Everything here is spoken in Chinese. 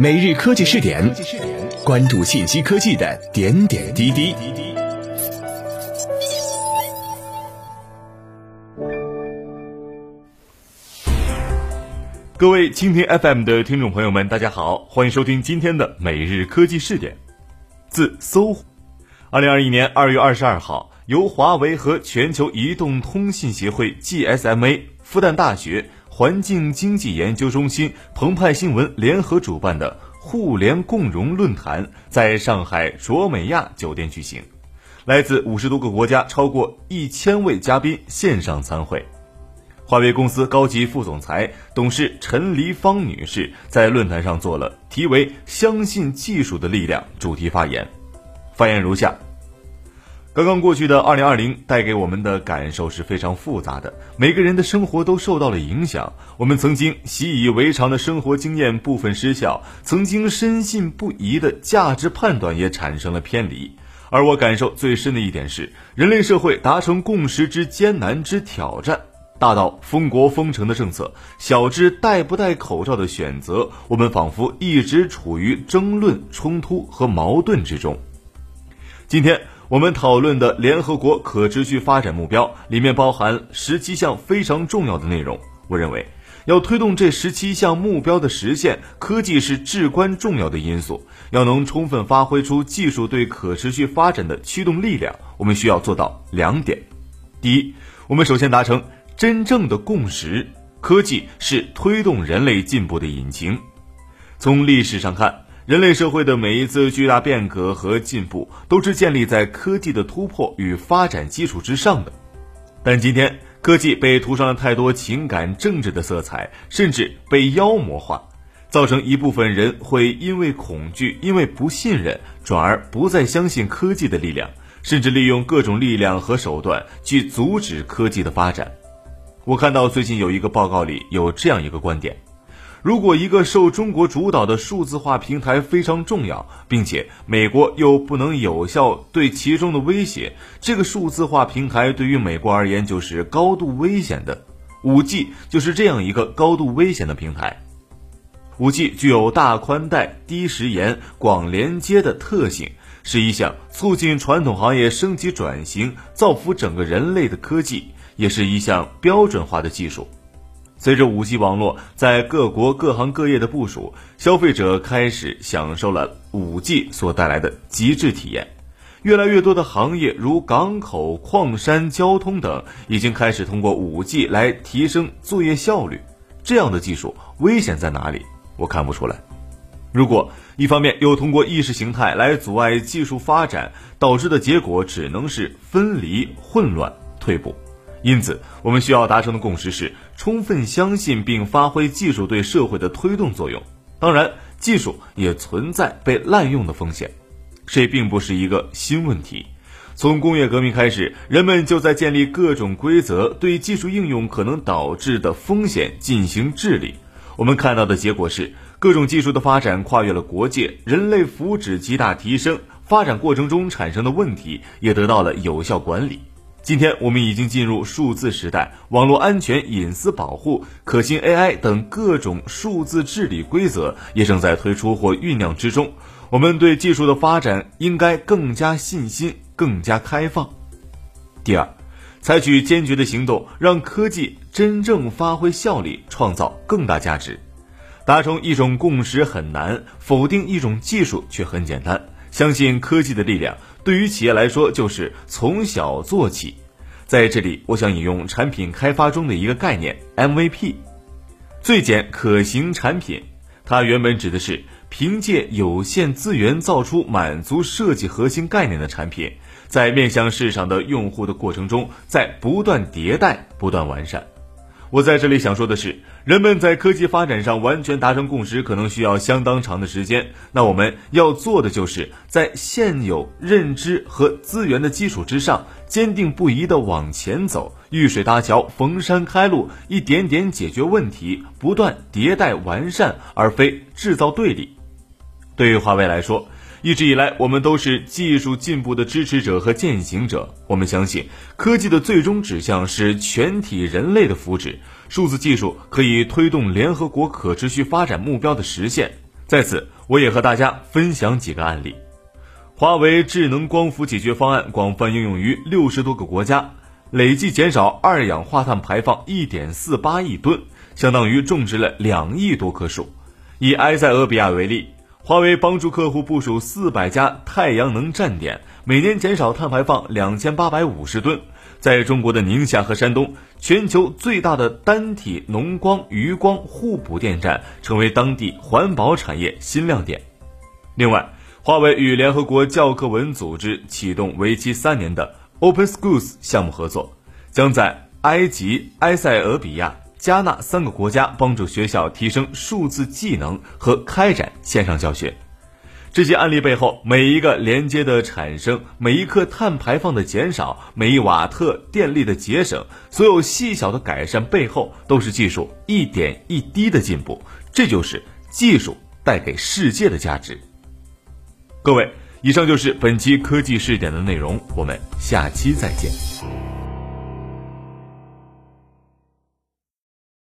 每日科技试点，关注信息科技的点点滴滴。各位蜻蜓 FM 的听众朋友们，大家好，欢迎收听今天的每日科技试点。自搜狐，二零二一年二月二十二号，由华为和全球移动通信协会 GSMA、复旦大学。环境经济研究中心、澎湃新闻联合主办的互联共融论坛在上海卓美亚酒店举行，来自五十多个国家超过一千位嘉宾线上参会。华为公司高级副总裁、董事陈黎芳女士在论坛上做了题为“相信技术的力量”主题发言，发言如下。刚刚过去的二零二零带给我们的感受是非常复杂的，每个人的生活都受到了影响。我们曾经习以为常的生活经验部分失效，曾经深信不疑的价值判断也产生了偏离。而我感受最深的一点是，人类社会达成共识之艰难之挑战，大到封国封城的政策，小至戴不戴口罩的选择，我们仿佛一直处于争论、冲突和矛盾之中。今天。我们讨论的联合国可持续发展目标里面包含十七项非常重要的内容。我认为，要推动这十七项目标的实现，科技是至关重要的因素。要能充分发挥出技术对可持续发展的驱动力量，我们需要做到两点：第一，我们首先达成真正的共识，科技是推动人类进步的引擎。从历史上看。人类社会的每一次巨大变革和进步，都是建立在科技的突破与发展基础之上的。但今天，科技被涂上了太多情感政治的色彩，甚至被妖魔化，造成一部分人会因为恐惧、因为不信任，转而不再相信科技的力量，甚至利用各种力量和手段去阻止科技的发展。我看到最近有一个报告里有这样一个观点。如果一个受中国主导的数字化平台非常重要，并且美国又不能有效对其中的威胁，这个数字化平台对于美国而言就是高度危险的。五 G 就是这样一个高度危险的平台。五 G 具有大宽带、低时延、广连接的特性，是一项促进传统行业升级转型、造福整个人类的科技，也是一项标准化的技术。随着五 G 网络在各国各行各业的部署，消费者开始享受了五 G 所带来的极致体验。越来越多的行业，如港口、矿山、交通等，已经开始通过五 G 来提升作业效率。这样的技术危险在哪里？我看不出来。如果一方面又通过意识形态来阻碍技术发展，导致的结果只能是分离、混乱、退步。因此，我们需要达成的共识是：充分相信并发挥技术对社会的推动作用。当然，技术也存在被滥用的风险，这并不是一个新问题。从工业革命开始，人们就在建立各种规则，对技术应用可能导致的风险进行治理。我们看到的结果是，各种技术的发展跨越了国界，人类福祉极大提升，发展过程中产生的问题也得到了有效管理。今天我们已经进入数字时代，网络安全、隐私保护、可信 AI 等各种数字治理规则也正在推出或酝酿之中。我们对技术的发展应该更加信心、更加开放。第二，采取坚决的行动，让科技真正发挥效力，创造更大价值。达成一种共识很难，否定一种技术却很简单。相信科技的力量。对于企业来说，就是从小做起。在这里，我想引用产品开发中的一个概念 MVP，最简可行产品。它原本指的是凭借有限资源造出满足设计核心概念的产品，在面向市场的用户的过程中，在不断迭代、不断完善。我在这里想说的是，人们在科技发展上完全达成共识，可能需要相当长的时间。那我们要做的，就是在现有认知和资源的基础之上，坚定不移地往前走，遇水搭桥，逢山开路，一点点解决问题，不断迭代完善，而非制造对立。对于华为来说，一直以来，我们都是技术进步的支持者和践行者。我们相信，科技的最终指向是全体人类的福祉。数字技术可以推动联合国可持续发展目标的实现。在此，我也和大家分享几个案例。华为智能光伏解决方案广泛应用于六十多个国家，累计减少二氧化碳排放一点四八亿吨，相当于种植了两亿多棵树。以埃塞俄比亚为例，华为帮助客户部署四百家太阳能站点，每年减少碳排放两千八百五十吨。在中国的宁夏和山东，全球最大的单体农光、余光互补电站成为当地环保产业新亮点。另外，华为与联合国教科文组织启动为期三年的 Open Schools 项目合作，将在埃及、埃塞俄比亚、加纳三个国家帮助学校提升数字技能和开展线上教学。这些案例背后，每一个连接的产生，每一克碳排放的减少，每一瓦特电力的节省，所有细小的改善背后，都是技术一点一滴的进步。这就是技术带给世界的价值。各位，以上就是本期科技试点的内容，我们下期再见。